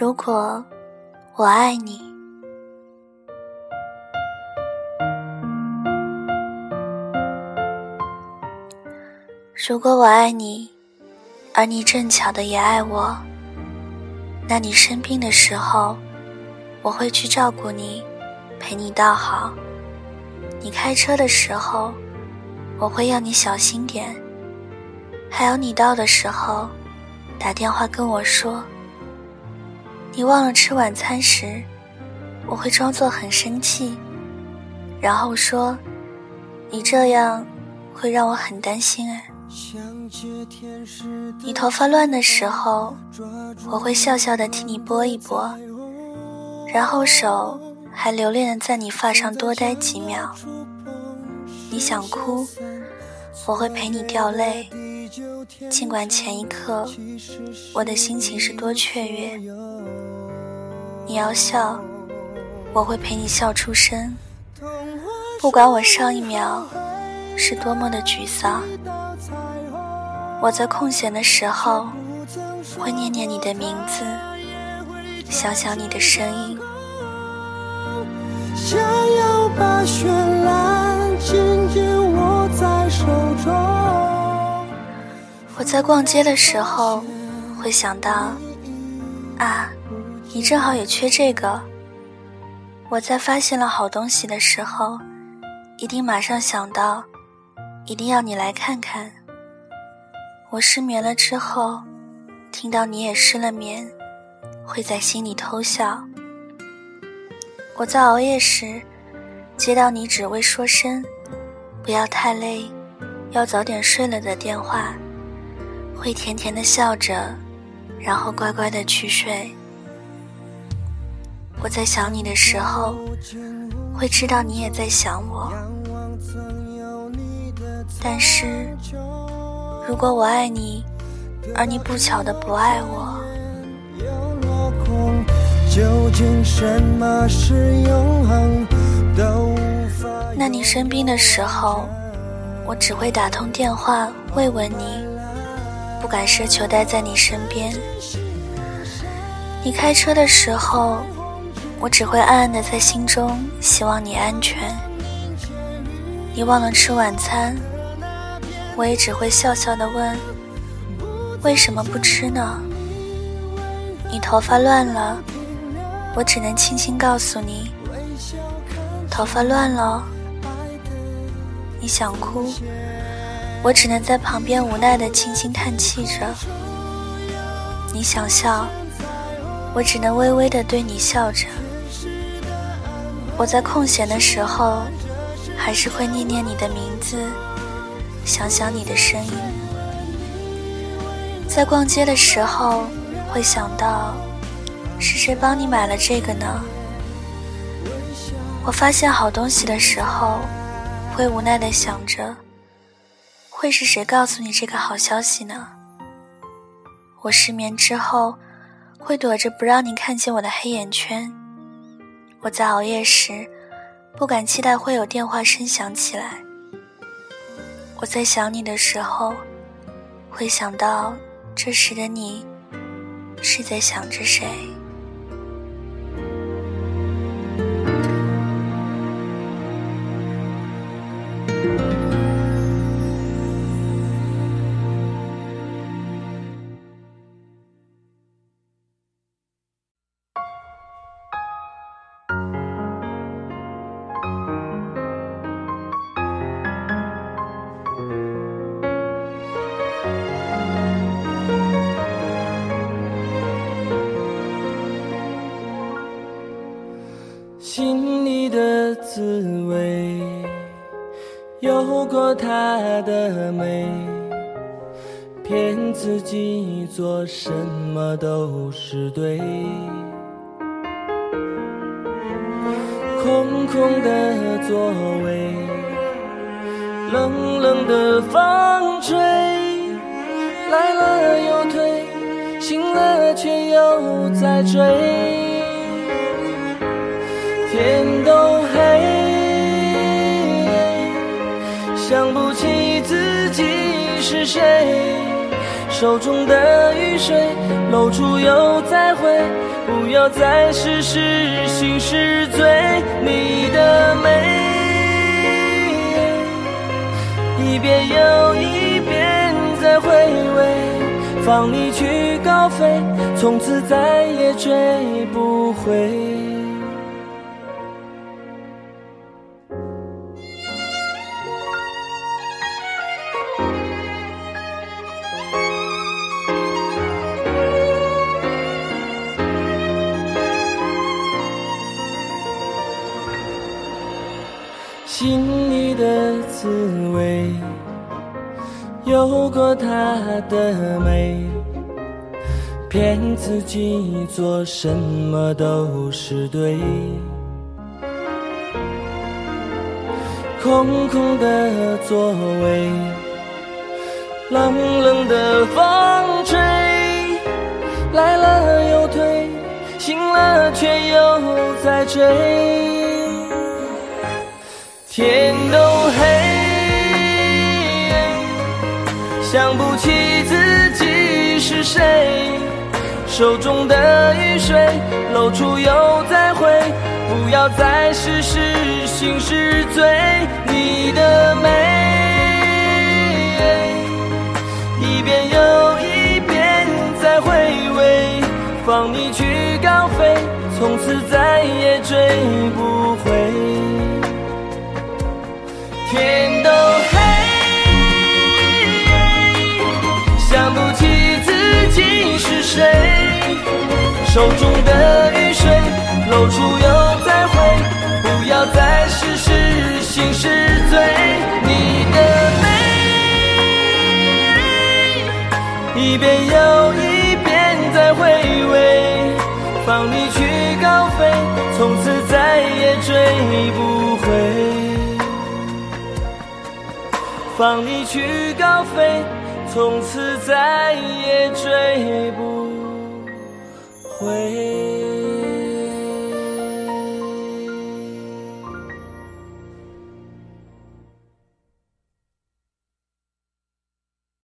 如果我爱你，如果我爱你，而你正巧的也爱我，那你生病的时候，我会去照顾你，陪你到好。你开车的时候，我会要你小心点。还有你到的时候，打电话跟我说。你忘了吃晚餐时，我会装作很生气，然后说：“你这样会让我很担心。”哎，你头发乱的时候，我会笑笑的替你拨一拨，然后手还留恋的在你发上多待几秒。你想哭，我会陪你掉泪，尽管前一刻我的心情是多雀跃。你要笑，我会陪你笑出声。不管我上一秒是多么的沮丧，我在空闲的时候会念念你的名字，想想你的声音。想要把绚烂紧紧握在手中。我在逛街的时候会想到，啊。你正好也缺这个。我在发现了好东西的时候，一定马上想到，一定要你来看看。我失眠了之后，听到你也失了眠，会在心里偷笑。我在熬夜时，接到你只为说声“不要太累，要早点睡了”的电话，会甜甜的笑着，然后乖乖的去睡。我在想你的时候，会知道你也在想我。但是，如果我爱你，而你不巧的不爱我，那你生病的时候，我只会打通电话慰问你，不敢奢求待在你身边。你开车的时候。我只会暗暗的在心中希望你安全。你忘了吃晚餐，我也只会笑笑的问：为什么不吃呢？你头发乱了，我只能轻轻告诉你：头发乱了。你想哭，我只能在旁边无奈的轻轻叹气着。你想笑，我只能微微的对你笑着。我在空闲的时候，还是会念念你的名字，想想你的声音。在逛街的时候，会想到是谁帮你买了这个呢？我发现好东西的时候，会无奈的想着，会是谁告诉你这个好消息呢？我失眠之后，会躲着不让你看见我的黑眼圈。我在熬夜时，不敢期待会有电话声响起来。我在想你的时候，会想到这时的你是在想着谁。过她的美，骗自己做什么都是对。空空的座位，冷冷的风吹，来了又退，醒了却又在追。天都想不起自己是谁，手中的雨水露出又再回，不要再事事心事醉。你的美，一遍又一遍在回味，放你去高飞，从此再也追不回。心里的滋味，有过它的美，骗自己做什么都是对。空空的座位，冷冷的风吹，来了又退，醒了却又在追。天都黑，想不起自己是谁。手中的雨水露出又再回，不要再事事心事醉。你的美，一遍又一遍在回味，放你去高飞，从此再也追不回。天都黑，想不起自己是谁。手中的雨水露出又再回，不要再试试心事醉。你的美，一遍又放你去高飞，从此再也追不回。